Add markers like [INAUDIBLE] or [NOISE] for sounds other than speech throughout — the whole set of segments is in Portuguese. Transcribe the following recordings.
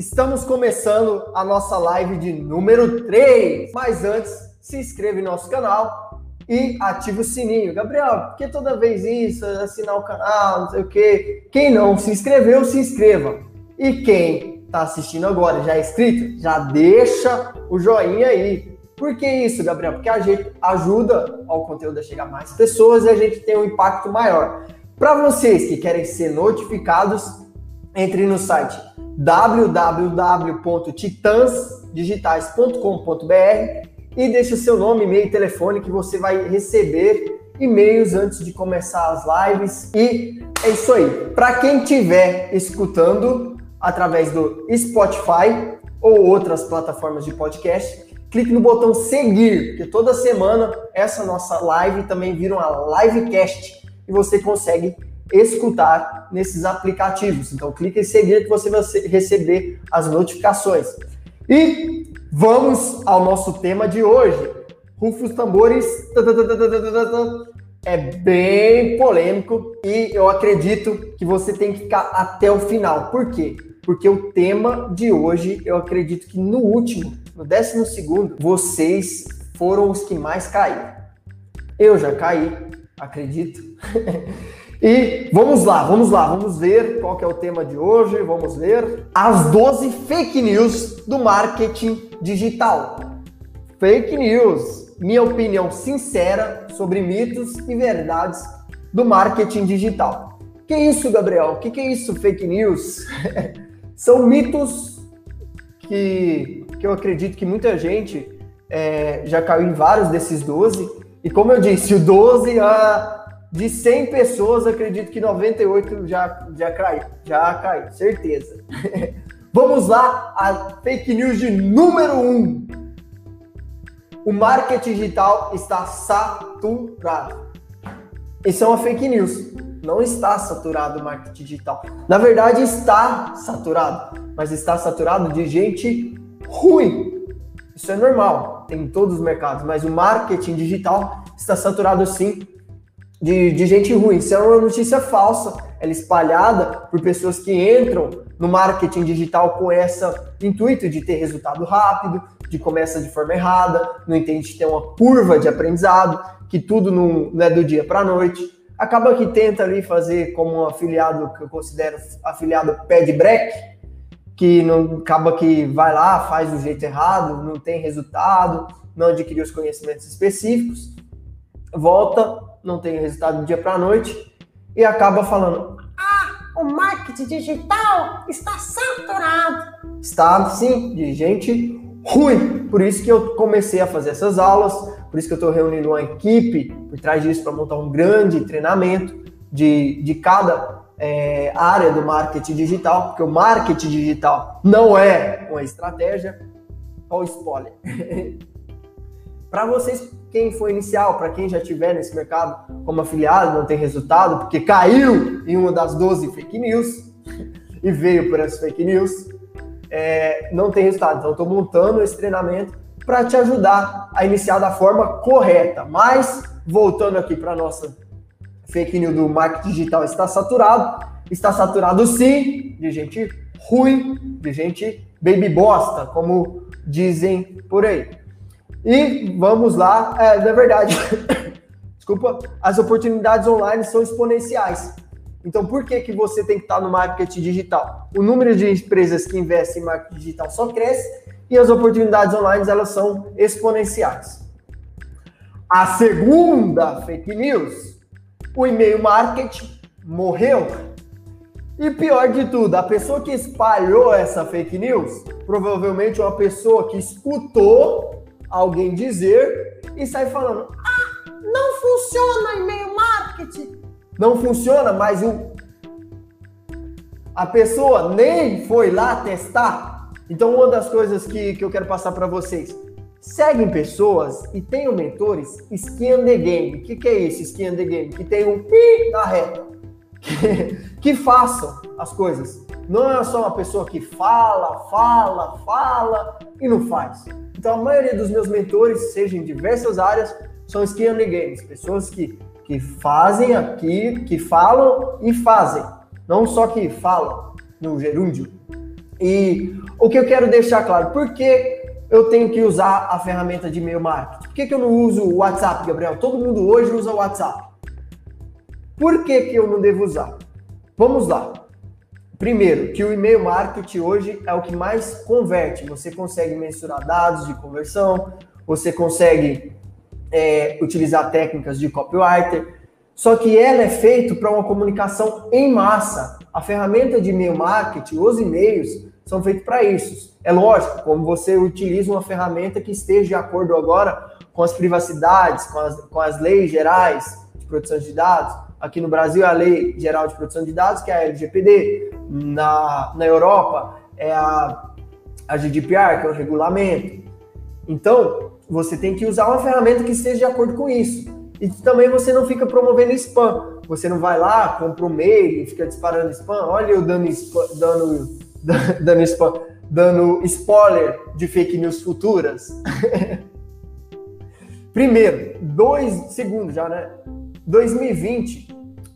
Estamos começando a nossa live de número 3. Mas antes, se inscreva em nosso canal e ative o sininho. Gabriel, por que toda vez isso? Assinar o canal, não sei o quê. Quem não se inscreveu, se inscreva. E quem está assistindo agora já é inscrito, já deixa o joinha aí. Por que isso, Gabriel? Porque a gente ajuda ao conteúdo a chegar a mais pessoas e a gente tem um impacto maior. Para vocês que querem ser notificados, entre no site www.titansdigitais.com.br e deixe o seu nome, e-mail e telefone que você vai receber e-mails antes de começar as lives. E é isso aí. Para quem estiver escutando através do Spotify ou outras plataformas de podcast, clique no botão seguir, porque toda semana essa nossa live também vira uma livecast e você consegue escutar nesses aplicativos. Então clique em seguir que você vai receber as notificações. E vamos ao nosso tema de hoje. Rufos tambores é bem polêmico e eu acredito que você tem que ficar até o final. Por quê? Porque o tema de hoje, eu acredito que no último, no décimo segundo, vocês foram os que mais caíram. Eu já caí, acredito. [LAUGHS] E vamos lá, vamos lá, vamos ver qual é o tema de hoje. Vamos ver as 12 fake news do marketing digital. Fake news, minha opinião sincera sobre mitos e verdades do marketing digital. Que isso, Gabriel? Que, que é isso, fake news? [LAUGHS] São mitos que, que eu acredito que muita gente é, já caiu em vários desses 12. E como eu disse, o 12 a ah, de 100 pessoas, acredito que 98 já, já caiu. Já caiu, certeza. [LAUGHS] Vamos lá, a fake news de número 1. Um. O marketing digital está saturado. Isso é uma fake news. Não está saturado o marketing digital. Na verdade, está saturado. Mas está saturado de gente ruim. Isso é normal, em todos os mercados. Mas o marketing digital está saturado sim de, de gente ruim. Isso é uma notícia falsa. Ela é espalhada por pessoas que entram no marketing digital com essa intuito de ter resultado rápido, de começa de forma errada, não entende tem uma curva de aprendizado, que tudo não, não é do dia para a noite. Acaba que tenta ali fazer como um afiliado que eu considero afiliado pé de break, que não acaba que vai lá, faz do jeito errado, não tem resultado, não adquiriu os conhecimentos específicos, volta não tem resultado do dia para a noite e acaba falando: Ah, o marketing digital está saturado. Está, sim, de gente ruim. Por isso que eu comecei a fazer essas aulas, por isso que eu estou reunindo uma equipe por trás disso para montar um grande treinamento de, de cada é, área do marketing digital, porque o marketing digital não é uma estratégia. Olha o spoiler. [LAUGHS] para vocês quem for inicial, para quem já estiver nesse mercado como afiliado, não tem resultado, porque caiu em uma das 12 fake news [LAUGHS] e veio por essas fake news, é, não tem resultado. Então, estou montando esse treinamento para te ajudar a iniciar da forma correta. Mas, voltando aqui para nossa fake news do marketing digital, está saturado. Está saturado sim de gente ruim, de gente baby bosta, como dizem por aí. E vamos lá, é, na verdade, [COUGHS] desculpa, as oportunidades online são exponenciais. Então, por que, que você tem que estar no marketing digital? O número de empresas que investem em marketing digital só cresce e as oportunidades online elas são exponenciais. A segunda fake news, o e-mail marketing morreu. E pior de tudo, a pessoa que espalhou essa fake news, provavelmente uma pessoa que escutou alguém dizer e sai falando: ah, não funciona e-mail marketing. Não funciona, mas o, a pessoa nem foi lá testar. Então, uma das coisas que, que eu quero passar para vocês. Seguem pessoas e tenham mentores skin the game. O que, que é isso, skin the game? Que tem um pi na reta. [LAUGHS] Que, façam as coisas. Não é só uma pessoa que fala, fala, fala e não faz. Então, a maioria dos meus mentores, seja em diversas áreas, são skin and games, pessoas que, que fazem aqui, que falam e fazem, não só que falam no gerúndio. E o que eu quero deixar claro, por que eu tenho que usar a ferramenta de e-mail marketing? Por que, que eu não uso o WhatsApp, Gabriel? Todo mundo hoje usa o WhatsApp. Por que, que eu não devo usar? Vamos lá. Primeiro, que o e-mail marketing hoje é o que mais converte. Você consegue mensurar dados de conversão, você consegue é, utilizar técnicas de copywriter, só que ela é feito para uma comunicação em massa. A ferramenta de e-mail marketing, os e-mails, são feitos para isso. É lógico, como você utiliza uma ferramenta que esteja de acordo agora com as privacidades, com as, com as leis gerais de proteção de dados. Aqui no Brasil é a Lei Geral de Proteção de Dados, que é a LGPD. Na, na Europa é a, a GDPR, que é o regulamento. Então, você tem que usar uma ferramenta que esteja de acordo com isso. E também você não fica promovendo spam. Você não vai lá, compra um mail e fica disparando spam. Olha eu dando, spam, dando, [LAUGHS] dando spam, dando spoiler de fake news futuras. [LAUGHS] Primeiro, dois segundos já, né? 2020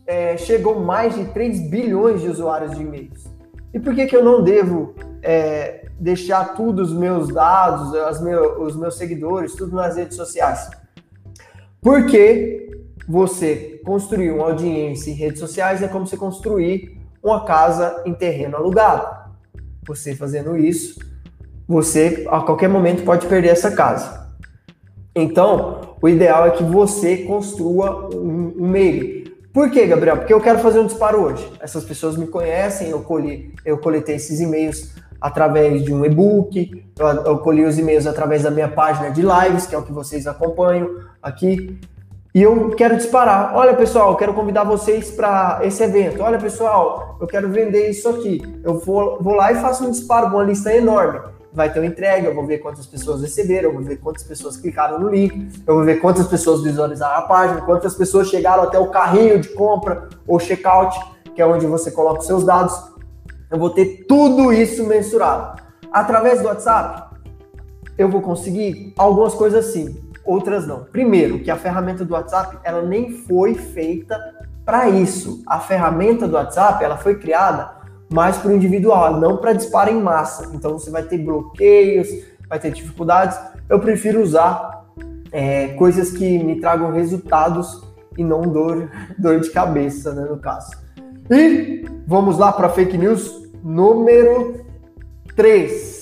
é, chegou mais de 3 bilhões de usuários de e-mails. E por que, que eu não devo é, deixar tudo os meus dados, as meu, os meus seguidores, tudo nas redes sociais. Porque você construir uma audiência em redes sociais é como se construir uma casa em terreno alugado. Você fazendo isso, você a qualquer momento pode perder essa casa. Então, o ideal é que você construa um, um meio. Por quê, Gabriel? Porque eu quero fazer um disparo hoje. Essas pessoas me conhecem, eu, colhi, eu coletei esses e-mails através de um e-book, eu, eu colhi os e-mails através da minha página de lives, que é o que vocês acompanham aqui. E eu quero disparar. Olha, pessoal, eu quero convidar vocês para esse evento. Olha, pessoal, eu quero vender isso aqui. Eu vou, vou lá e faço um disparo, uma lista enorme. Vai ter uma entrega, eu vou ver quantas pessoas receberam, eu vou ver quantas pessoas clicaram no link, eu vou ver quantas pessoas visualizaram a página, quantas pessoas chegaram até o carrinho de compra ou checkout, que é onde você coloca os seus dados. Eu vou ter tudo isso mensurado. Através do WhatsApp, eu vou conseguir algumas coisas sim, outras não. Primeiro, que a ferramenta do WhatsApp, ela nem foi feita para isso. A ferramenta do WhatsApp, ela foi criada mais para o individual, não para disparo em massa. Então você vai ter bloqueios, vai ter dificuldades. Eu prefiro usar é, coisas que me tragam resultados e não dor, [LAUGHS] dor de cabeça, né, no caso. E vamos lá para fake news número 3.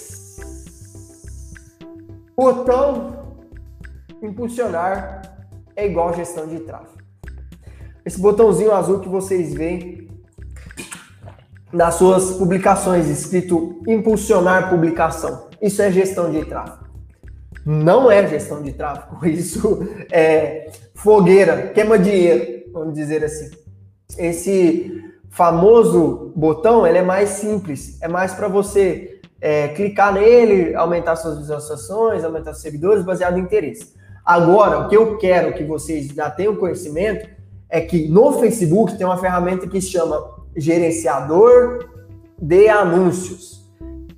Botão impulsionar é igual gestão de tráfego. Esse botãozinho azul que vocês veem nas suas publicações, escrito impulsionar publicação. Isso é gestão de tráfego. Não é gestão de tráfego, [LAUGHS] isso é fogueira, queima dinheiro, vamos dizer assim. Esse famoso botão, ele é mais simples, é mais para você é, clicar nele, aumentar suas visualizações, aumentar seus seguidores, baseado em interesse. Agora, o que eu quero que vocês já tenham conhecimento é que no Facebook tem uma ferramenta que se chama gerenciador de anúncios,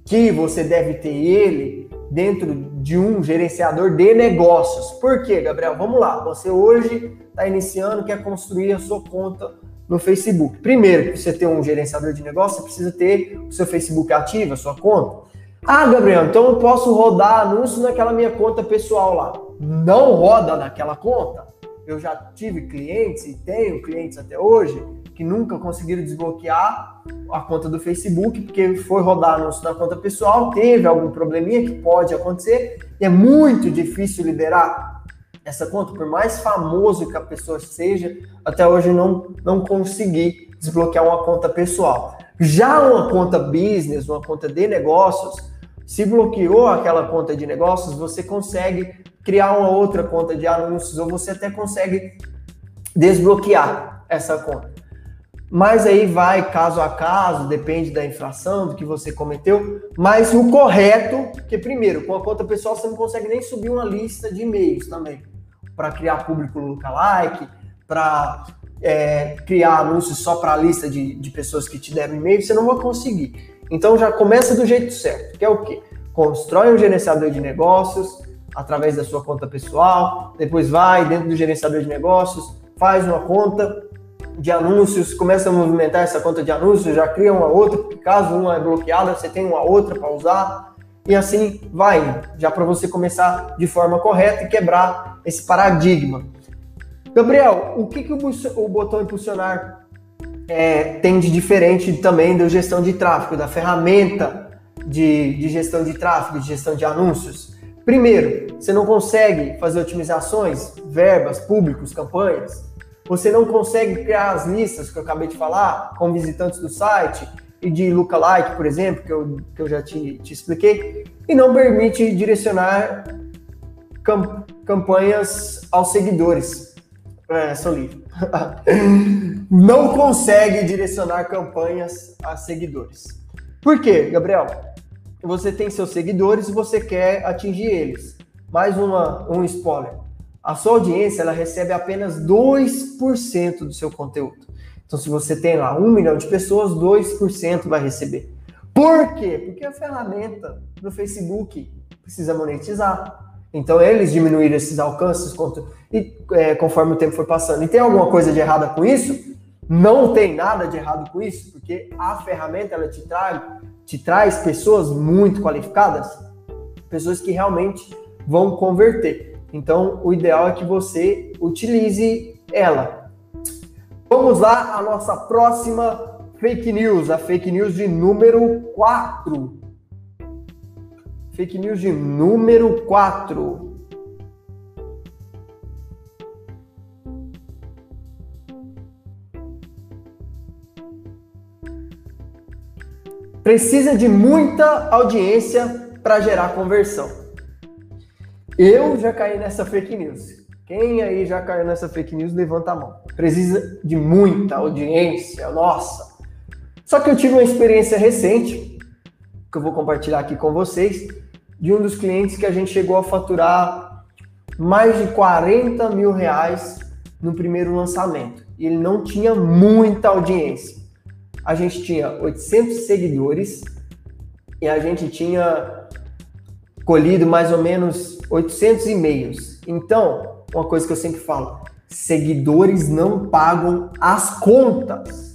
que você deve ter ele dentro de um gerenciador de negócios. Por quê, Gabriel? Vamos lá. Você hoje está iniciando, quer construir a sua conta no Facebook. Primeiro, para você ter um gerenciador de negócio, você precisa ter o seu Facebook ativo, a sua conta. Ah, Gabriel, então eu posso rodar anúncio naquela minha conta pessoal lá. Não roda naquela conta. Eu já tive clientes e tenho clientes até hoje que nunca conseguiram desbloquear a conta do Facebook porque foi rodar anúncio na conta pessoal, teve algum probleminha que pode acontecer e é muito difícil liderar essa conta, por mais famoso que a pessoa seja, até hoje não, não consegui desbloquear uma conta pessoal. Já uma conta business, uma conta de negócios, se bloqueou aquela conta de negócios, você consegue criar uma outra conta de anúncios ou você até consegue desbloquear essa conta. Mas aí vai caso a caso, depende da infração, do que você cometeu. Mas o correto, que primeiro, com a conta pessoal você não consegue nem subir uma lista de e-mails também para criar público lookalike, para é, criar anúncios só para a lista de, de pessoas que te deram e-mail, você não vai conseguir. Então já começa do jeito certo, que é o quê? Constrói um gerenciador de negócios através da sua conta pessoal, depois vai dentro do gerenciador de negócios, faz uma conta de anúncios, começa a movimentar essa conta de anúncios, já cria uma outra, caso uma é bloqueada, você tem uma outra para usar, e assim vai, já para você começar de forma correta e quebrar esse paradigma. Gabriel, o que, que o botão impulsionar é, tem de diferente também da gestão de tráfego, da ferramenta de, de gestão de tráfego, de gestão de anúncios? Primeiro, você não consegue fazer otimizações, verbas, públicos, campanhas. Você não consegue criar as listas que eu acabei de falar, com visitantes do site e de lookalike, por exemplo, que eu, que eu já te, te expliquei, e não permite direcionar campanhas aos seguidores. É, sou livre. [LAUGHS] não consegue direcionar campanhas a seguidores. Por quê, Gabriel? Você tem seus seguidores e você quer atingir eles. Mais uma, um spoiler. A sua audiência ela recebe apenas 2% do seu conteúdo. Então, se você tem lá um milhão de pessoas, 2% vai receber. Por quê? Porque a ferramenta do Facebook precisa monetizar. Então eles diminuíram esses alcances é, conforme o tempo foi passando. E tem alguma coisa de errada com isso? Não tem nada de errado com isso, porque a ferramenta ela te traz, te traz pessoas muito qualificadas, pessoas que realmente vão converter. Então o ideal é que você utilize ela. Vamos lá, a nossa próxima fake news, a fake news de número 4. Fake news de número 4. Precisa de muita audiência para gerar conversão. Eu já caí nessa fake news. Quem aí já caiu nessa fake news, levanta a mão. Precisa de muita audiência, nossa. Só que eu tive uma experiência recente, que eu vou compartilhar aqui com vocês, de um dos clientes que a gente chegou a faturar mais de 40 mil reais no primeiro lançamento. E ele não tinha muita audiência. A gente tinha 800 seguidores e a gente tinha colhido mais ou menos 800 e-mails. Então, uma coisa que eu sempre falo: seguidores não pagam as contas.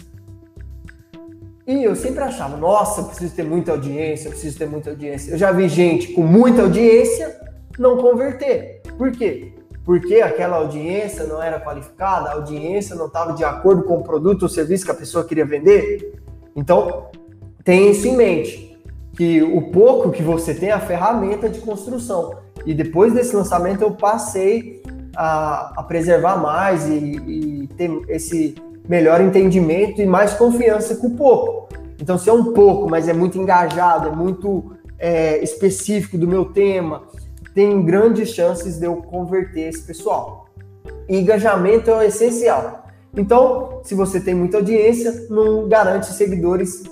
E eu sempre achava, nossa, eu preciso ter muita audiência, eu preciso ter muita audiência. Eu já vi gente com muita audiência não converter. Por quê? Porque aquela audiência não era qualificada, a audiência não estava de acordo com o produto ou serviço que a pessoa queria vender. Então, tenha isso em mente, que o pouco que você tem é a ferramenta de construção. E depois desse lançamento eu passei a, a preservar mais e, e ter esse melhor entendimento e mais confiança com o pouco. Então, se é um pouco, mas é muito engajado, é muito é, específico do meu tema, tem grandes chances de eu converter esse pessoal. E engajamento é o essencial. Então, se você tem muita audiência, não garante seguidores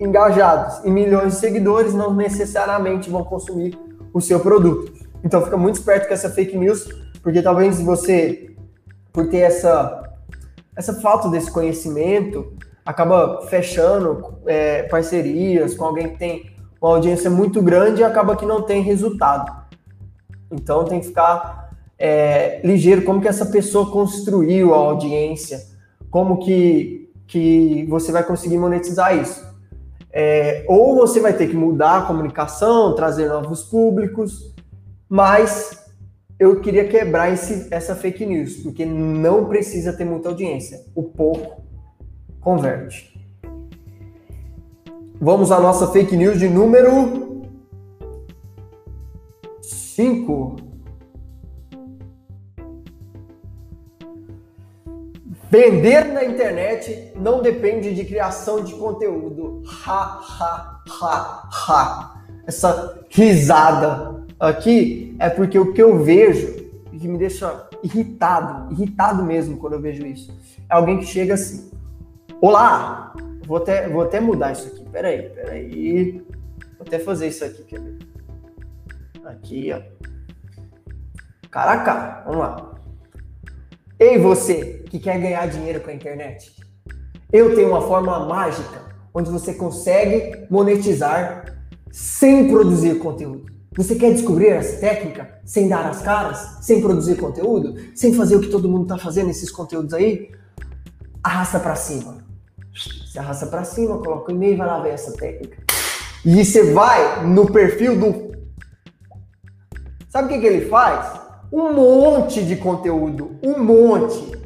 engajados. E milhões de seguidores não necessariamente vão consumir o seu produto. Então, fica muito esperto com essa fake news, porque talvez você, por ter essa essa falta desse conhecimento acaba fechando é, parcerias com alguém que tem uma audiência muito grande e acaba que não tem resultado. Então tem que ficar é, ligeiro como que essa pessoa construiu a audiência, como que, que você vai conseguir monetizar isso. É, ou você vai ter que mudar a comunicação, trazer novos públicos, mas eu queria quebrar esse, essa fake news, porque não precisa ter muita audiência. O pouco converte. Vamos à nossa fake news de número 5. Vender na internet não depende de criação de conteúdo. Ha, ha, ha, ha. Essa risada aqui é porque o que eu vejo e que me deixa irritado, irritado mesmo quando eu vejo isso, é alguém que chega assim: Olá, vou até, vou até mudar isso aqui, peraí, peraí, vou até fazer isso aqui, quer ver? Aqui, ó. Cara a cara, vamos lá. Ei, você que quer ganhar dinheiro com a internet, eu tenho uma forma mágica onde você consegue monetizar sem produzir conteúdo. Você quer descobrir essa técnica sem dar as caras, sem produzir conteúdo, sem fazer o que todo mundo está fazendo esses conteúdos aí? arrasta para cima. Você arrasta para cima, coloca o e-mail e vai lá ver essa técnica. E você vai no perfil do. Sabe o que, que ele faz? Um monte de conteúdo. Um monte.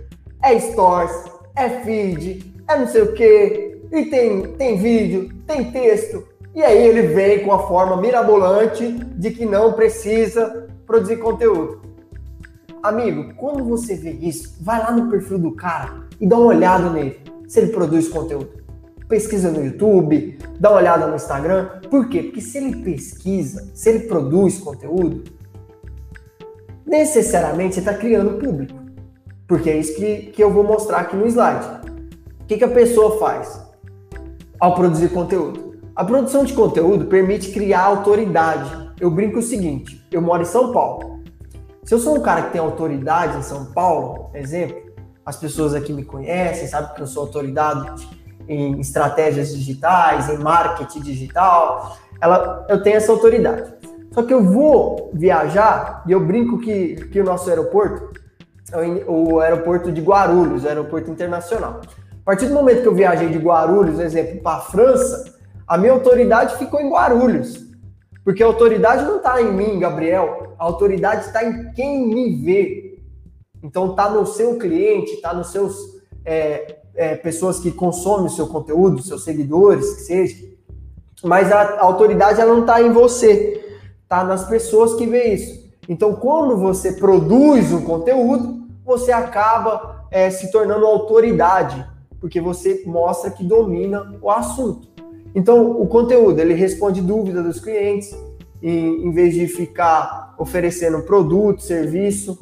É stories, é feed, é não sei o que. E tem, tem vídeo, tem texto. E aí ele vem com a forma mirabolante de que não precisa produzir conteúdo. Amigo, quando você vê isso, vai lá no perfil do cara e dá uma olhada nele, se ele produz conteúdo. Pesquisa no YouTube, dá uma olhada no Instagram. Por quê? Porque se ele pesquisa, se ele produz conteúdo, necessariamente você está criando público. Porque é isso que, que eu vou mostrar aqui no slide. O que, que a pessoa faz ao produzir conteúdo? A produção de conteúdo permite criar autoridade. Eu brinco o seguinte: eu moro em São Paulo. Se eu sou um cara que tem autoridade em São Paulo, exemplo, as pessoas aqui me conhecem, sabem que eu sou autoridade em estratégias digitais, em marketing digital, ela, eu tenho essa autoridade. Só que eu vou viajar e eu brinco que, que o nosso aeroporto é o aeroporto de Guarulhos, aeroporto internacional. A partir do momento que eu viajei de Guarulhos, exemplo, para a França, a minha autoridade ficou em Guarulhos. Porque a autoridade não está em mim, Gabriel, a autoridade está em quem me vê. Então está no seu cliente, está nos seus é, é, pessoas que consomem o seu conteúdo, seus seguidores, que seja. Mas a, a autoridade ela não está em você, está nas pessoas que vê isso. Então, quando você produz um conteúdo, você acaba é, se tornando autoridade, porque você mostra que domina o assunto. Então, o conteúdo ele responde dúvidas dos clientes, em vez de ficar oferecendo produto, serviço.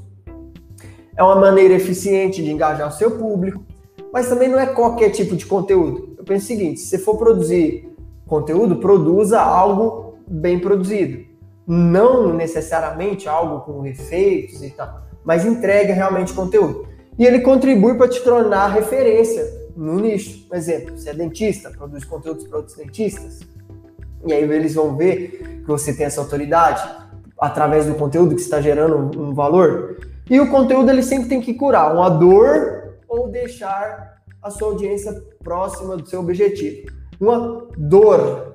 É uma maneira eficiente de engajar o seu público, mas também não é qualquer tipo de conteúdo. Eu penso o seguinte: se você for produzir conteúdo, produza algo bem produzido não necessariamente algo com efeitos e tal, mas entrega realmente conteúdo. E ele contribui para te tornar referência no nicho. Por exemplo, se é dentista, produz conteúdos para outros dentistas, e aí eles vão ver que você tem essa autoridade através do conteúdo que está gerando um, valor. E o conteúdo ele sempre tem que curar uma dor ou deixar a sua audiência próxima do seu objetivo. Uma dor.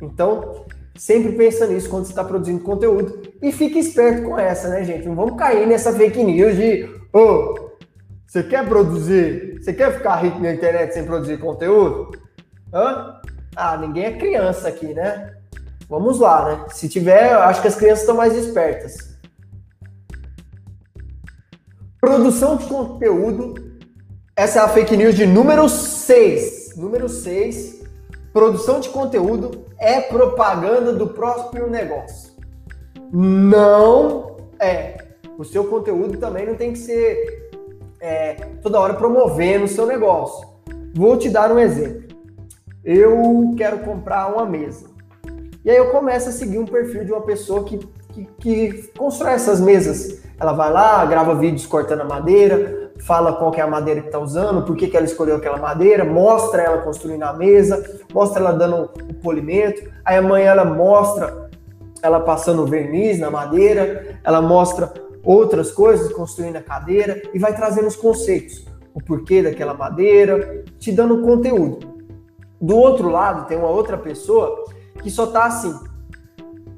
Então, Sempre pensa nisso quando você está produzindo conteúdo. E fique esperto com essa, né, gente? Não vamos cair nessa fake news de ô, oh, você quer produzir? Você quer ficar rico na internet sem produzir conteúdo? Hã? Ah, ninguém é criança aqui, né? Vamos lá, né? Se tiver, acho que as crianças estão mais espertas. Produção de conteúdo. Essa é a fake news de número 6. Número 6 Produção de conteúdo é propaganda do próprio negócio. Não é. O seu conteúdo também não tem que ser é, toda hora promovendo o seu negócio. Vou te dar um exemplo. Eu quero comprar uma mesa. E aí eu começo a seguir um perfil de uma pessoa que, que, que constrói essas mesas. Ela vai lá, grava vídeos cortando a madeira, fala qual é a madeira que está usando, por que, que ela escolheu aquela madeira, mostra ela construindo a mesa, mostra ela dando o polimento, aí amanhã ela mostra ela passando verniz na madeira, ela mostra outras coisas, construindo a cadeira e vai trazendo os conceitos, o porquê daquela madeira, te dando conteúdo. Do outro lado, tem uma outra pessoa que só tá assim,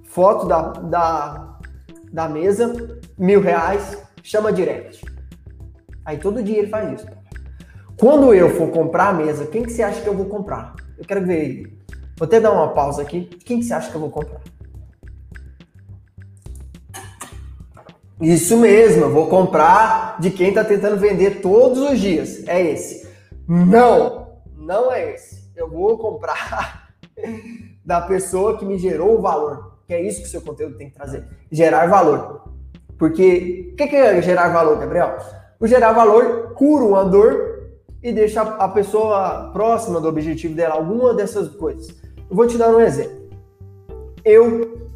foto da, da, da mesa, mil reais, chama direct. Aí todo dia ele faz isso. Quando eu for comprar a mesa, quem que você acha que eu vou comprar? Eu quero ver ele. Vou até dar uma pausa aqui. Quem que você acha que eu vou comprar? Isso mesmo, eu vou comprar de quem está tentando vender todos os dias. É esse. Não, não é esse. Eu vou comprar [LAUGHS] da pessoa que me gerou o valor. Que é isso que o seu conteúdo tem que trazer. Gerar valor. Porque o que, que é gerar valor, Gabriel? O gerar valor cura uma dor e deixa a pessoa próxima do objetivo dela, alguma dessas coisas. Eu vou te dar um exemplo. Eu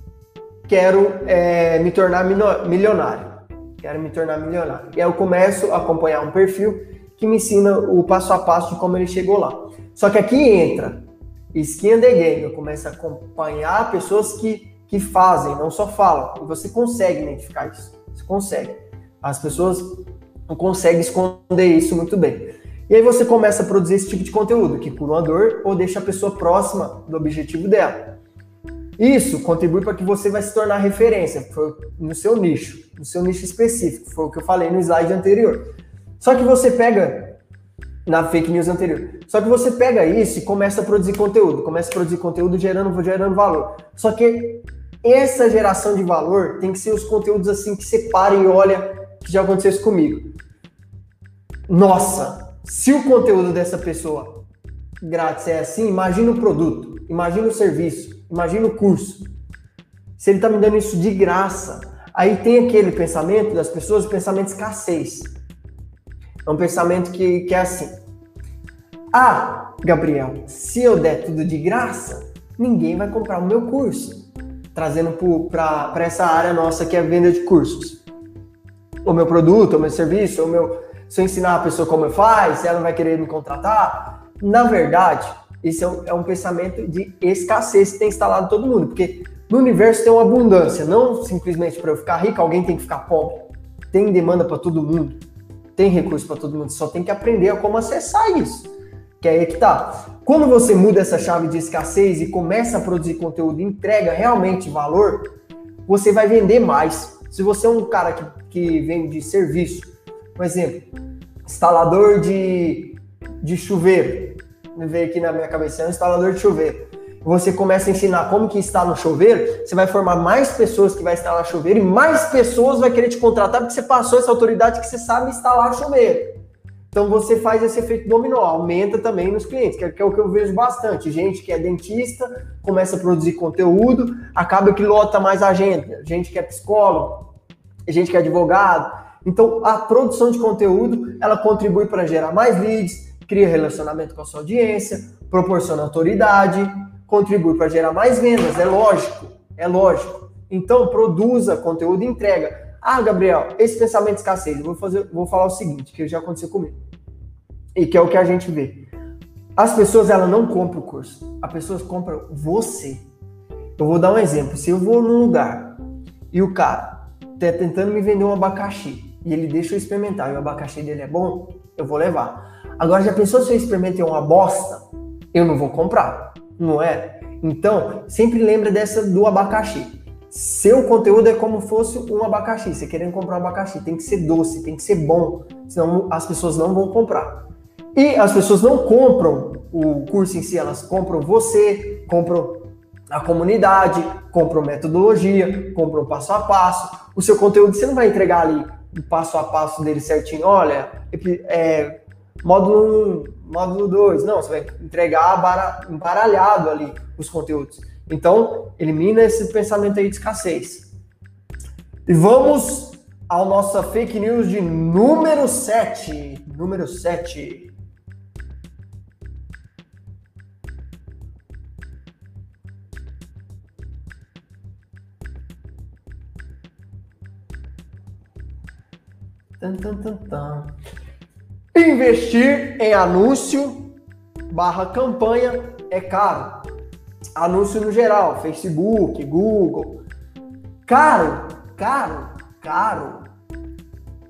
quero é, me tornar milionário. Quero me tornar milionário. E aí eu começo a acompanhar um perfil que me ensina o passo a passo de como ele chegou lá. Só que aqui entra skin the game. Eu começo a acompanhar pessoas que, que fazem, não só falam. E você consegue identificar isso. Você consegue. As pessoas consegue esconder isso muito bem. E aí você começa a produzir esse tipo de conteúdo, que cura uma dor ou deixa a pessoa próxima do objetivo dela. Isso contribui para que você vai se tornar referência no seu nicho, no seu nicho específico. Foi o que eu falei no slide anterior. Só que você pega na fake news anterior. Só que você pega isso e começa a produzir conteúdo, começa a produzir conteúdo gerando, gerando valor. Só que essa geração de valor tem que ser os conteúdos assim que você para e olha que já aconteceu isso comigo. Nossa, se o conteúdo dessa pessoa grátis é assim, imagina o produto, imagina o serviço, imagina o curso. Se ele está me dando isso de graça, aí tem aquele pensamento das pessoas, o pensamento escassez. É um pensamento que, que é assim. Ah, Gabriel, se eu der tudo de graça, ninguém vai comprar o meu curso. Trazendo para essa área nossa que é venda de cursos. O meu produto, o meu serviço, o meu, se eu ensinar a pessoa como faz, ela não vai querer me contratar. Na verdade, esse é um, é um pensamento de escassez que tem instalado todo mundo, porque no universo tem uma abundância, não simplesmente para eu ficar rico, alguém tem que ficar pobre. Tem demanda para todo mundo tem recurso para todo mundo, só tem que aprender a como acessar isso. Que aí é que tá. Quando você muda essa chave de escassez e começa a produzir conteúdo, entrega realmente valor, você vai vender mais. Se você é um cara que, que vende serviço, por exemplo, instalador de, de chuveiro, me veio aqui na minha cabeça, é um instalador de chuveiro você começa a ensinar como que está no chuveiro, você vai formar mais pessoas que vai instalar chuveiro e mais pessoas vai querer te contratar porque você passou essa autoridade que você sabe instalar chuveiro. Então você faz esse efeito dominó, aumenta também nos clientes, que é, que é o que eu vejo bastante. Gente que é dentista, começa a produzir conteúdo, acaba que lota mais agenda. Gente que é psicólogo, gente que é advogado. Então a produção de conteúdo, ela contribui para gerar mais leads, cria relacionamento com a sua audiência, proporciona autoridade, contribui para gerar mais vendas, é lógico, é lógico. Então produza conteúdo e entrega. Ah, Gabriel, esse pensamento de escassez, vou fazer, vou falar o seguinte, que já aconteceu comigo. E que é o que a gente vê. As pessoas elas não compram o curso, as pessoas compram você. Eu vou dar um exemplo. Se eu vou num lugar e o cara tá tentando me vender um abacaxi e ele deixa eu experimentar e o abacaxi dele é bom, eu vou levar. Agora já pensou se eu experimentei uma bosta? Eu não vou comprar não é? Então, sempre lembra dessa do abacaxi. Seu conteúdo é como fosse um abacaxi. Você querendo comprar um abacaxi, tem que ser doce, tem que ser bom, senão as pessoas não vão comprar. E as pessoas não compram o curso em si, elas compram você, compram a comunidade, compram metodologia, compram passo a passo. O seu conteúdo você não vai entregar ali o passo a passo dele certinho. Olha, é, módulo 1, módulo 2. Não, você vai entregar embaralhado ali os conteúdos. Então, elimina esse pensamento aí de escassez. E vamos à nossa fake news de número 7. Número 7. Tan, tan, tan, tan. Investir em anúncio barra campanha é caro. Anúncio no geral, Facebook, Google. Caro, caro, caro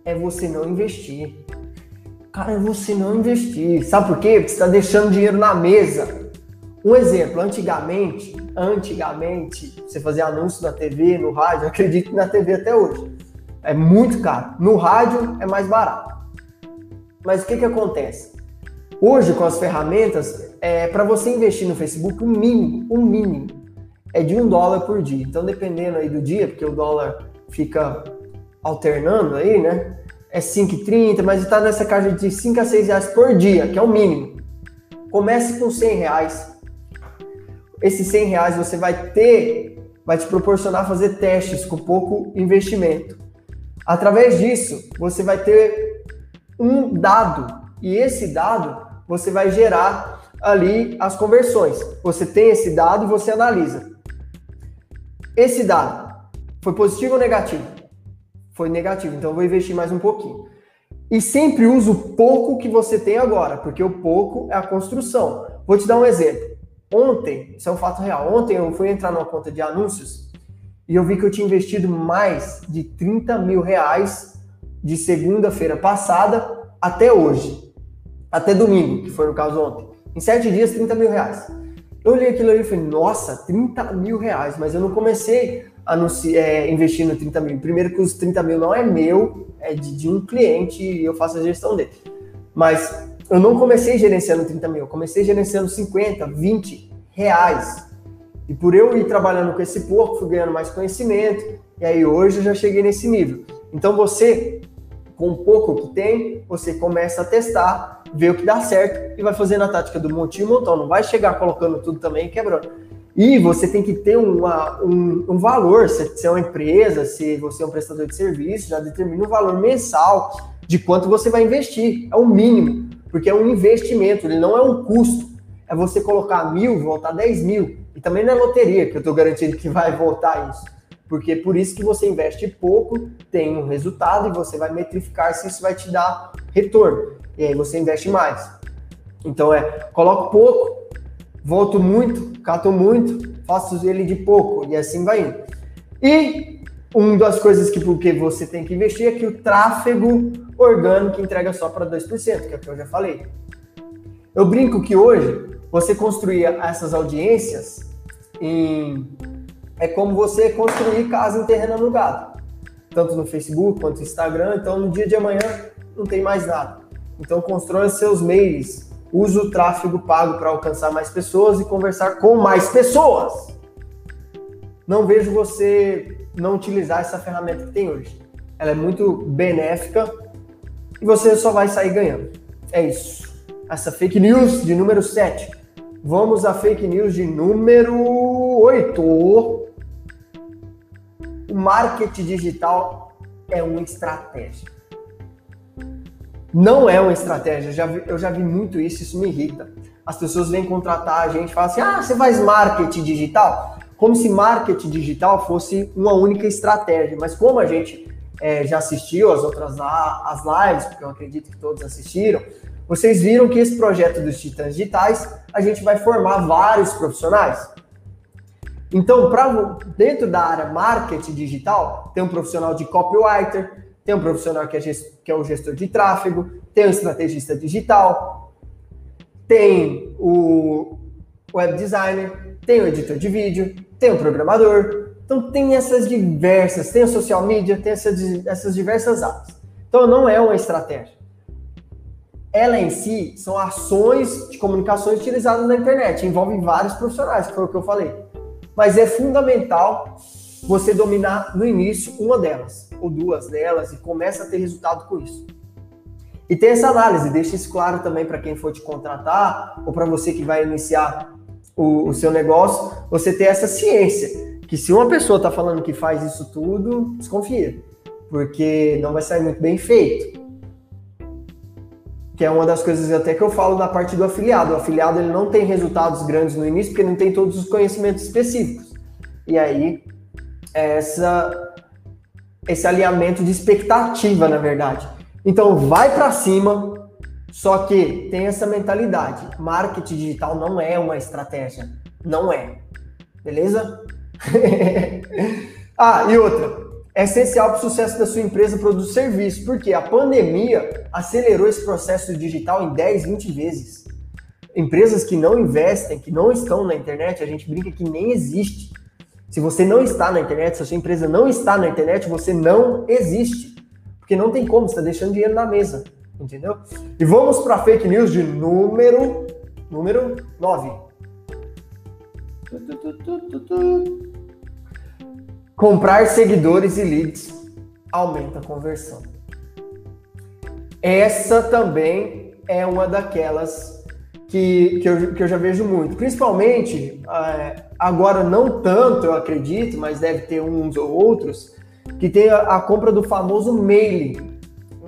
é você não investir. Cara, é você não investir. Sabe por quê? Porque você está deixando dinheiro na mesa. Um exemplo, antigamente, antigamente, você fazia anúncio na TV, no rádio, acredito que na TV até hoje. É muito caro. No rádio é mais barato. Mas o que, que acontece? Hoje, com as ferramentas, é, para você investir no Facebook, o mínimo, o mínimo, é de um dólar por dia. Então, dependendo aí do dia, porque o dólar fica alternando aí, né? É 5,30, mas está nessa caixa de 5 a 6 reais por dia, que é o mínimo. Comece com 100 reais. Esses 100 reais você vai ter, vai te proporcionar fazer testes com pouco investimento. Através disso, você vai ter um dado e esse dado você vai gerar ali as conversões. Você tem esse dado e você analisa. Esse dado foi positivo ou negativo? Foi negativo, então eu vou investir mais um pouquinho. E sempre usa o pouco que você tem agora, porque o pouco é a construção. Vou te dar um exemplo. Ontem, isso é um fato real. Ontem eu fui entrar numa conta de anúncios e eu vi que eu tinha investido mais de 30 mil reais de segunda-feira passada até hoje. até domingo, que foi no caso ontem. Em sete dias, 30 mil reais. Eu olhei aquilo ali e falei, nossa, 30 mil reais, mas eu não comecei a é, investindo 30 mil. Primeiro que os 30 mil não é meu, é de, de um cliente e eu faço a gestão dele. Mas eu não comecei gerenciando 30 mil, eu comecei gerenciando 50, 20 reais. E por eu ir trabalhando com esse pouco, fui ganhando mais conhecimento, e aí hoje eu já cheguei nesse nível. Então você, com o pouco que tem, você começa a testar, ver o que dá certo e vai fazendo a tática do montinho e montão. Não vai chegar colocando tudo também e quebrando. E você tem que ter uma, um, um valor, se você é uma empresa, se você é um prestador de serviço, já determina um valor mensal de quanto você vai investir. É o mínimo, porque é um investimento, ele não é um custo. É você colocar mil, voltar 10 mil. E também não é loteria, que eu estou garantindo que vai voltar isso. Porque por isso que você investe pouco, tem um resultado e você vai metrificar se isso vai te dar retorno. E aí você investe mais. Então é, coloco pouco, volto muito, cato muito, faço ele de pouco e assim vai indo. E uma das coisas que porque você tem que investir é que o tráfego orgânico entrega só para 2%, que é o que eu já falei. Eu brinco que hoje você construir essas audiências em é como você construir casa em terreno alugado, tanto no Facebook quanto no Instagram. Então, no dia de amanhã não tem mais nada. Então, constrói seus mails, use o tráfego pago para alcançar mais pessoas e conversar com mais pessoas. Não vejo você não utilizar essa ferramenta que tem hoje. Ela é muito benéfica e você só vai sair ganhando. É isso. Essa fake news de número 7. Vamos à fake news de número 8 o marketing digital é uma estratégia. Não é uma estratégia, eu já, vi, eu já vi muito isso, isso me irrita. As pessoas vêm contratar a gente e falam assim: ah, você faz marketing digital? Como se marketing digital fosse uma única estratégia. Mas como a gente é, já assistiu as outras as lives, porque eu acredito que todos assistiram, vocês viram que esse projeto dos Titãs Digitais, a gente vai formar vários profissionais. Então, pra, dentro da área marketing digital, tem um profissional de copywriter, tem um profissional que é, que é o gestor de tráfego, tem o estrategista digital, tem o web designer, tem o editor de vídeo, tem o programador. Então, tem essas diversas, tem o social media, tem essas diversas áreas. Então, não é uma estratégia. Ela em si são ações de comunicações utilizadas na internet, envolve vários profissionais, que foi o que eu falei mas é fundamental você dominar no início uma delas ou duas delas e começa a ter resultado com isso. E tem essa análise, deixa isso claro também para quem for te contratar ou para você que vai iniciar o, o, seu negócio, você ter essa ciência que se uma pessoa está falando que faz isso tudo, desconfia, porque não vai sair muito bem feito que é uma das coisas até que eu falo da parte do afiliado. O afiliado ele não tem resultados grandes no início porque não tem todos os conhecimentos específicos. E aí essa esse alinhamento de expectativa, na verdade. Então vai para cima, só que tem essa mentalidade. Marketing digital não é uma estratégia, não é. Beleza? [LAUGHS] ah, e outra, é essencial para o sucesso da sua empresa, produto serviço, porque a pandemia acelerou esse processo digital em 10, 20 vezes. Empresas que não investem, que não estão na internet, a gente brinca que nem existe. Se você não está na internet, se a sua empresa não está na internet, você não existe. Porque não tem como, você está deixando dinheiro na mesa. Entendeu? E vamos para fake news de número, número 9. Comprar seguidores e leads aumenta a conversão. Essa também é uma daquelas que, que, eu, que eu já vejo muito. Principalmente, é, agora não tanto, eu acredito, mas deve ter uns ou outros, que tem a, a compra do famoso mailing.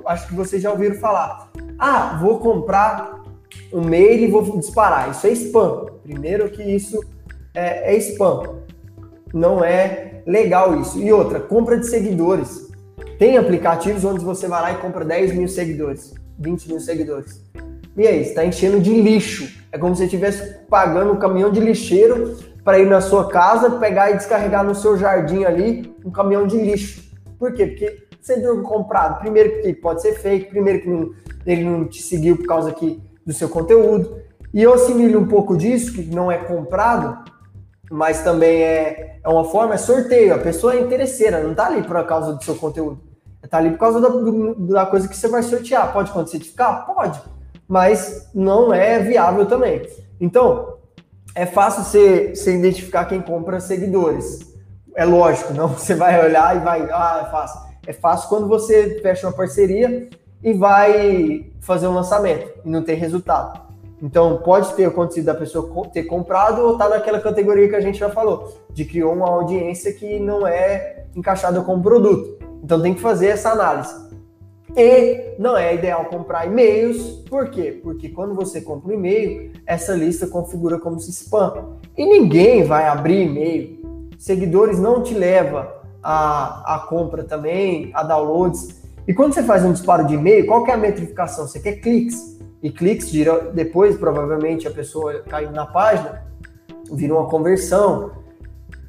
Acho que vocês já ouviram falar. Ah, vou comprar um mail e vou disparar. Isso é spam. Primeiro que isso é, é spam. Não é legal isso. E outra, compra de seguidores. Tem aplicativos onde você vai lá e compra 10 mil seguidores, 20 mil seguidores. E aí, está enchendo de lixo. É como se você estivesse pagando um caminhão de lixeiro para ir na sua casa, pegar e descarregar no seu jardim ali um caminhão de lixo. Por quê? Porque deu comprado. Primeiro que pode ser fake, primeiro que não, ele não te seguiu por causa que do seu conteúdo. E eu assimilo um pouco disso, que não é comprado, mas também é, é uma forma, é sorteio. A pessoa é interesseira, não está ali por causa do seu conteúdo. Está ali por causa da, da coisa que você vai sortear. Pode ficar? Pode. Mas não é viável também. Então, é fácil você, você identificar quem compra seguidores. É lógico, não [LAUGHS] você vai olhar e vai, ah, é fácil. É fácil quando você fecha uma parceria e vai fazer um lançamento e não tem resultado. Então, pode ter acontecido da pessoa ter comprado ou estar tá naquela categoria que a gente já falou, de criou uma audiência que não é encaixada com o produto. Então, tem que fazer essa análise. E não é ideal comprar e-mails, por quê? Porque quando você compra um e-mail, essa lista configura como se spam. E ninguém vai abrir e-mail. Seguidores não te leva a, a compra também, a downloads. E quando você faz um disparo de e-mail, qual que é a metrificação? Você quer cliques e cliques, depois provavelmente a pessoa caiu na página, vira uma conversão.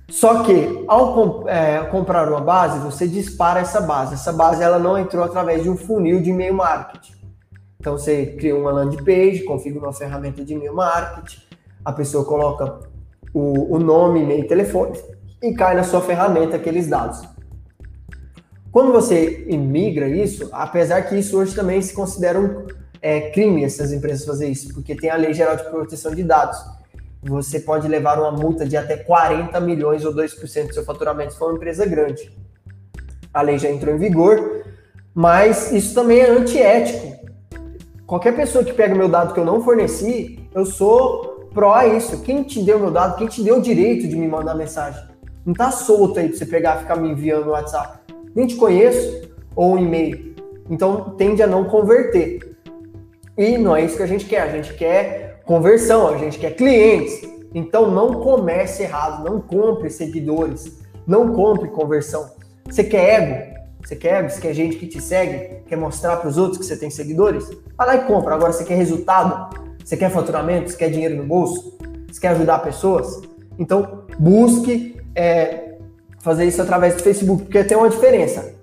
Só que ao é, comprar uma base, você dispara essa base. Essa base ela não entrou através de um funil de e-mail marketing. Então você cria uma landing page, configura uma ferramenta de e-mail marketing, a pessoa coloca o, o nome, e-mail e telefone e cai na sua ferramenta aqueles dados. Quando você imigra isso, apesar que isso hoje também se considera um, é crime essas empresas fazer isso, porque tem a Lei Geral de Proteção de Dados. Você pode levar uma multa de até 40 milhões ou 2% do seu faturamento se for uma empresa grande. A lei já entrou em vigor, mas isso também é antiético. Qualquer pessoa que pega meu dado que eu não forneci, eu sou pró a isso. Quem te deu meu dado, quem te deu o direito de me mandar mensagem? Não tá solto aí pra você pegar e ficar me enviando no WhatsApp. Nem te conheço, ou um e-mail. Então tende a não converter. E não é isso que a gente quer, a gente quer conversão, a gente quer clientes. Então não comece errado, não compre seguidores, não compre conversão. Você quer ego? Você quer ego? Você quer gente que te segue? Quer mostrar para os outros que você tem seguidores? Vai lá e compra. Agora você quer resultado? Você quer faturamento? Você quer dinheiro no bolso? Você quer ajudar pessoas? Então busque é, fazer isso através do Facebook, porque tem uma diferença.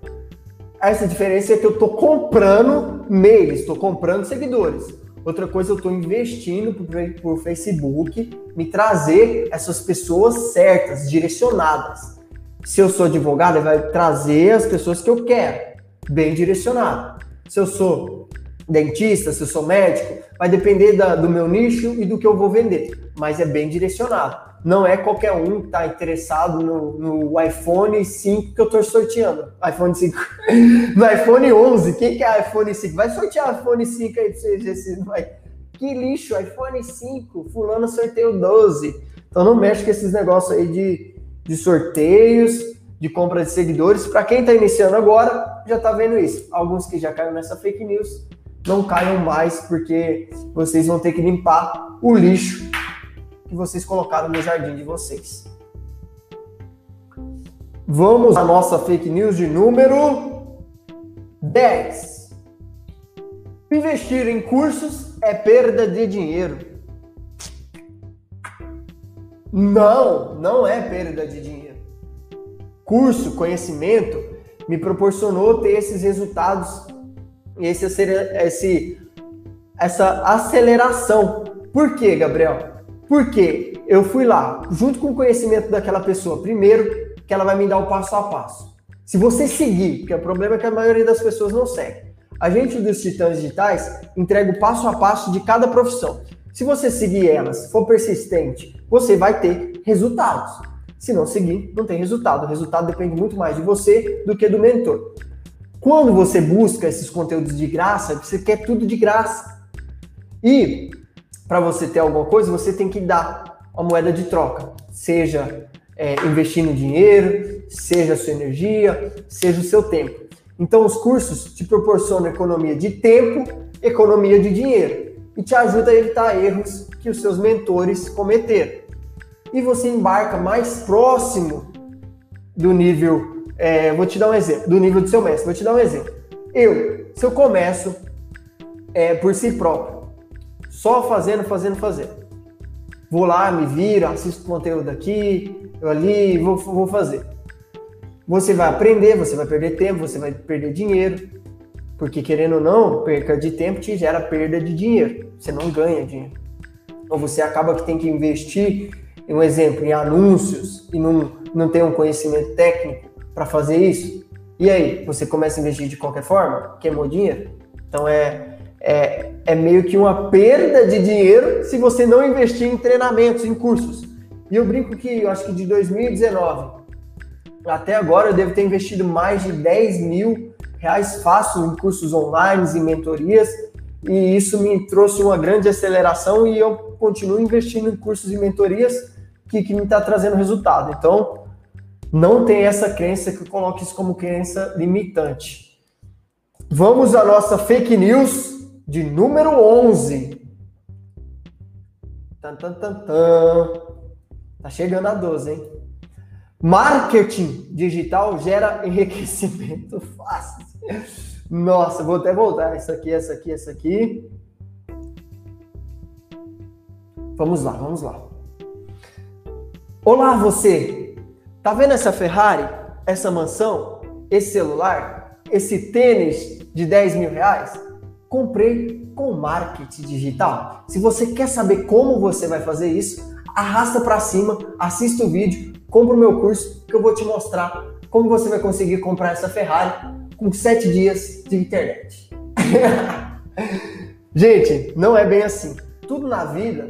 Essa diferença é que eu estou comprando mails, estou comprando seguidores. Outra coisa, eu estou investindo o Facebook me trazer essas pessoas certas, direcionadas. Se eu sou advogado, ele vai trazer as pessoas que eu quero, bem direcionado. Se eu sou dentista, se eu sou médico, vai depender da, do meu nicho e do que eu vou vender, mas é bem direcionado não é qualquer um que está interessado no, no, iPhone 5 que eu estou sorteando. iPhone 5. [LAUGHS] no iPhone 11. Quem que é iPhone 5? Vai sortear iPhone 5 aí para você ver vai. Que lixo, iPhone 5. Fulano sorteio 12. Então não mexe com esses negócios aí de, de sorteios, de compra de seguidores. Para quem está iniciando agora, já está vendo isso. Alguns que já caíram nessa fake news, não caiam mais, porque vocês vão ter que limpar o lixo que vocês colocaram no jardim de vocês. Vamos à nossa fake news de número 10. Investir em cursos é perda de dinheiro. Não, não é perda de dinheiro. Curso, conhecimento, me proporcionou ter esses resultados, esse, esse, essa aceleração. Por quê, Gabriel? Porque eu fui lá, junto com o conhecimento daquela pessoa, primeiro, que ela vai me dar o passo a passo. Se você seguir, porque o problema é que a maioria das pessoas não segue. A gente dos Titãs Digitais entrega o passo a passo de cada profissão. Se você seguir elas, for persistente, você vai ter resultados. Se não seguir, não tem resultado. O resultado depende muito mais de você do que do mentor. Quando você busca esses conteúdos de graça, você quer tudo de graça. E para você ter alguma coisa, você tem que dar uma moeda de troca, seja é, investindo dinheiro, seja a sua energia, seja o seu tempo. Então, os cursos te proporcionam economia de tempo, economia de dinheiro e te ajuda a evitar erros que os seus mentores cometeram. E você embarca mais próximo do nível, é, vou te dar um exemplo, do nível do seu mestre. Vou te dar um exemplo. Eu, se eu começo é, por si próprio, só fazendo, fazendo, fazendo. Vou lá, me viro, assisto conteúdo aqui, eu ali, vou, vou fazer. Você vai aprender, você vai perder tempo, você vai perder dinheiro. Porque, querendo ou não, perca de tempo te gera perda de dinheiro. Você não ganha dinheiro. Ou você acaba que tem que investir, um exemplo, em anúncios e não, não tem um conhecimento técnico para fazer isso. E aí, você começa a investir de qualquer forma? Queimou dinheiro? Então é, é, é meio que uma perda de dinheiro se você não investir em treinamentos, em cursos. E eu brinco que eu acho que de 2019 até agora eu devo ter investido mais de 10 mil reais fácil em cursos online, em mentorias, e isso me trouxe uma grande aceleração e eu continuo investindo em cursos e mentorias que, que me está trazendo resultado. Então, não tem essa crença que eu coloque isso como crença limitante. Vamos à nossa fake news de número 11. Tan, tan, tan, tan. Tá chegando a 12, hein? Marketing digital gera enriquecimento [LAUGHS] fácil. Nossa, vou até voltar. Essa aqui, essa aqui, essa aqui. Vamos lá, vamos lá. Olá, você. Tá vendo essa Ferrari, essa mansão, esse celular, esse tênis de 10 mil reais? Comprei com marketing digital. Se você quer saber como você vai fazer isso, arrasta para cima, assista o vídeo, compra o meu curso que eu vou te mostrar como você vai conseguir comprar essa Ferrari com sete dias de internet. [LAUGHS] Gente, não é bem assim. Tudo na vida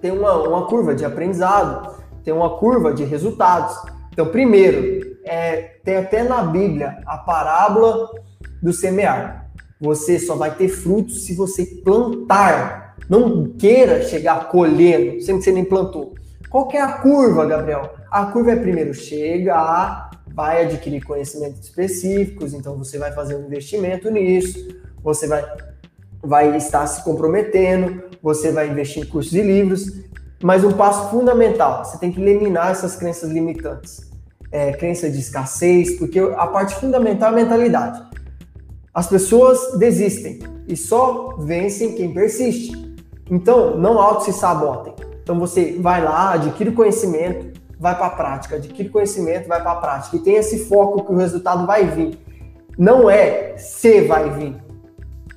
tem uma, uma curva de aprendizado, tem uma curva de resultados. Então, primeiro, é, tem até na Bíblia a parábola do semear. Você só vai ter frutos se você plantar. Não queira chegar colhendo, sendo que você nem plantou. Qual que é a curva, Gabriel? A curva é primeiro chega, vai adquirir conhecimentos específicos, então você vai fazer um investimento nisso, você vai, vai estar se comprometendo, você vai investir em cursos e livros, mas um passo fundamental, você tem que eliminar essas crenças limitantes. É, crença de escassez, porque a parte fundamental é a mentalidade. As pessoas desistem e só vencem quem persiste. Então, não auto se sabotem. Então você vai lá, adquire conhecimento, vai para a prática, adquire conhecimento, vai para a prática. E tem esse foco que o resultado vai vir. Não é se vai vir,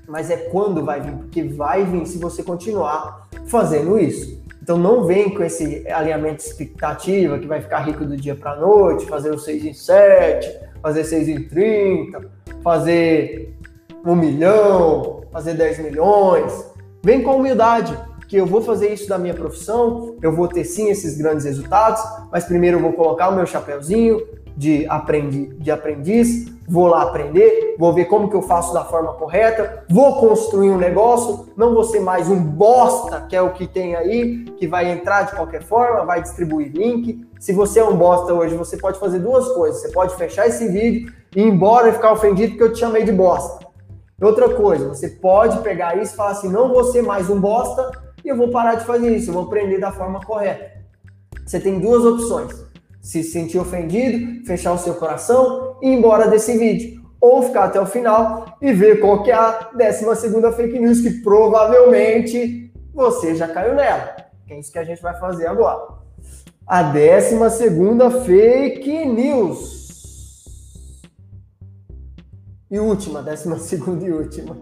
mas é quando vai vir, porque vai vir se você continuar fazendo isso. Então não vem com esse alinhamento de expectativa que vai ficar rico do dia para noite, fazer o 6 em 7, fazer 6 em 30, fazer um milhão, fazer 10 milhões. Vem com humildade que eu vou fazer isso da minha profissão, eu vou ter sim esses grandes resultados, mas primeiro eu vou colocar o meu chapéuzinho de, aprendi, de aprendiz, vou lá aprender, vou ver como que eu faço da forma correta, vou construir um negócio, não vou ser mais um bosta, que é o que tem aí, que vai entrar de qualquer forma, vai distribuir link. Se você é um bosta hoje, você pode fazer duas coisas. Você pode fechar esse vídeo e ir embora e ficar ofendido porque eu te chamei de bosta. Outra coisa, você pode pegar isso e falar assim: não vou ser mais um bosta, e eu vou parar de fazer isso, eu vou aprender da forma correta. Você tem duas opções: se sentir ofendido, fechar o seu coração e ir embora desse vídeo, ou ficar até o final e ver qual que é a 12 segunda fake news que provavelmente você já caiu nela. É isso que a gente vai fazer agora. A 12 segunda fake news. E última, décima [LAUGHS] segunda e última.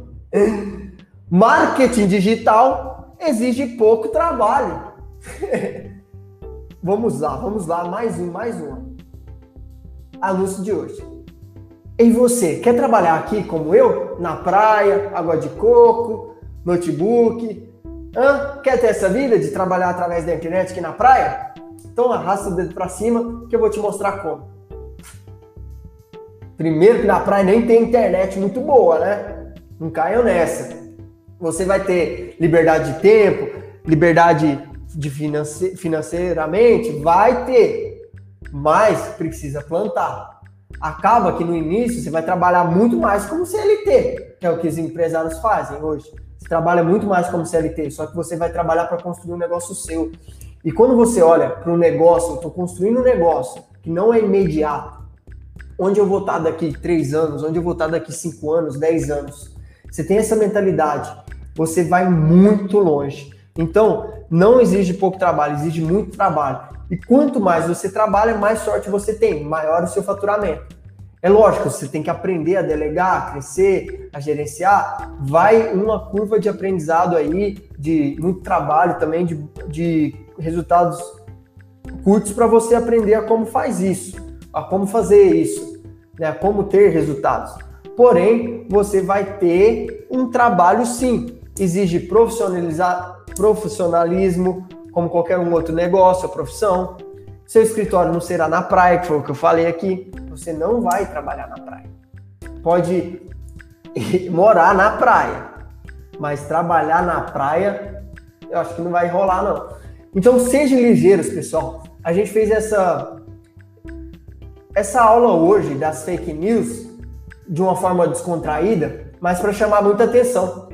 Marketing digital exige pouco trabalho. [LAUGHS] vamos lá, vamos lá, mais um, mais uma. Anúncio de hoje. E você, quer trabalhar aqui como eu? Na praia, água de coco, notebook? Hã? Quer ter essa vida de trabalhar através da internet aqui na praia? Então arrasta o dedo para cima que eu vou te mostrar como. Primeiro que na praia nem tem internet muito boa, né? Não caiam nessa. Você vai ter liberdade de tempo, liberdade de finance financeiramente, vai ter, mas precisa plantar. Acaba que no início você vai trabalhar muito mais como CLT, que é o que os empresários fazem hoje. Você trabalha muito mais como CLT, só que você vai trabalhar para construir um negócio seu. E quando você olha para um negócio, eu estou construindo um negócio que não é imediato, onde eu vou estar daqui três anos, onde eu vou estar daqui cinco anos, dez anos. Você tem essa mentalidade você vai muito longe. Então, não exige pouco trabalho, exige muito trabalho. E quanto mais você trabalha, mais sorte você tem, maior o seu faturamento. É lógico, você tem que aprender a delegar, a crescer, a gerenciar. Vai uma curva de aprendizado aí, de muito trabalho também, de, de resultados curtos para você aprender a como faz isso, a como fazer isso, né? como ter resultados. Porém, você vai ter um trabalho sim. Exige profissionalizar, profissionalismo, como qualquer um outro negócio profissão. Seu escritório não será na praia, que foi o que eu falei aqui. Você não vai trabalhar na praia. Pode [LAUGHS] morar na praia, mas trabalhar na praia, eu acho que não vai rolar, não. Então sejam ligeiros, pessoal. A gente fez essa essa aula hoje das fake news de uma forma descontraída, mas para chamar muita atenção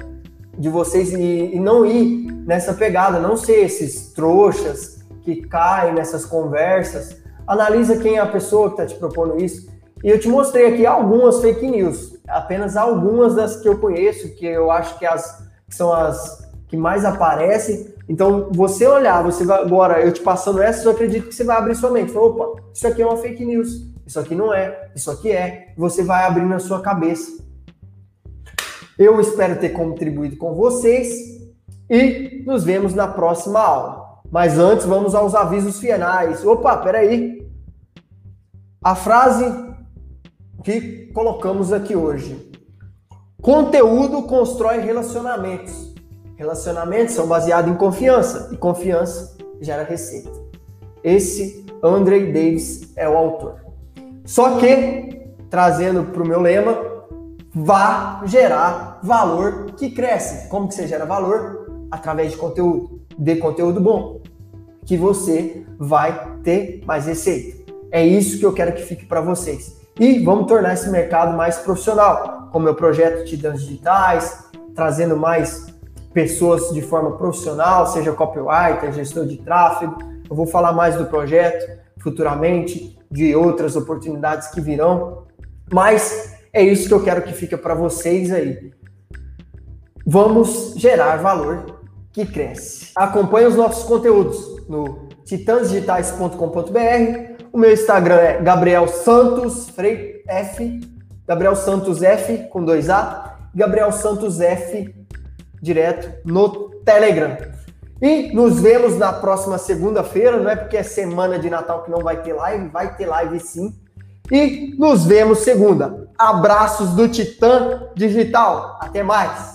de vocês e, e não ir nessa pegada, não ser esses trouxas que cai nessas conversas. Analisa quem é a pessoa que está te propondo isso. E eu te mostrei aqui algumas fake news, apenas algumas das que eu conheço, que eu acho que, as, que são as que mais aparecem. Então, você olhar, você vai, agora eu te passando essas, eu acredito que você vai abrir sua mente. Fala, opa, isso aqui é uma fake news, isso aqui não é, isso aqui é. Você vai abrir na sua cabeça. Eu espero ter contribuído com vocês e nos vemos na próxima aula. Mas antes, vamos aos avisos finais. Opa, peraí. A frase que colocamos aqui hoje. Conteúdo constrói relacionamentos. Relacionamentos são baseados em confiança e confiança gera receita. Esse Andre Davis é o autor. Só que, trazendo para o meu lema, vá gerar valor que cresce. Como que você gera valor? Através de conteúdo, de conteúdo bom que você vai ter mais receita. É isso que eu quero que fique para vocês. E vamos tornar esse mercado mais profissional, com meu projeto Titãs Digitais, trazendo mais pessoas de forma profissional, seja copywriter, gestor de tráfego. Eu vou falar mais do projeto futuramente, de outras oportunidades que virão. Mas é isso que eu quero que fique para vocês aí. Vamos gerar valor que cresce. Acompanhe os nossos conteúdos no titansdigitais.com.br. O meu Instagram é Gabriel Santos Frei F, Gabriel Santos F com dois A, Gabriel Santos F direto no Telegram. E nos vemos na próxima segunda-feira, não é porque é semana de Natal que não vai ter live, vai ter live sim. E nos vemos segunda. Abraços do Titã Digital. Até mais.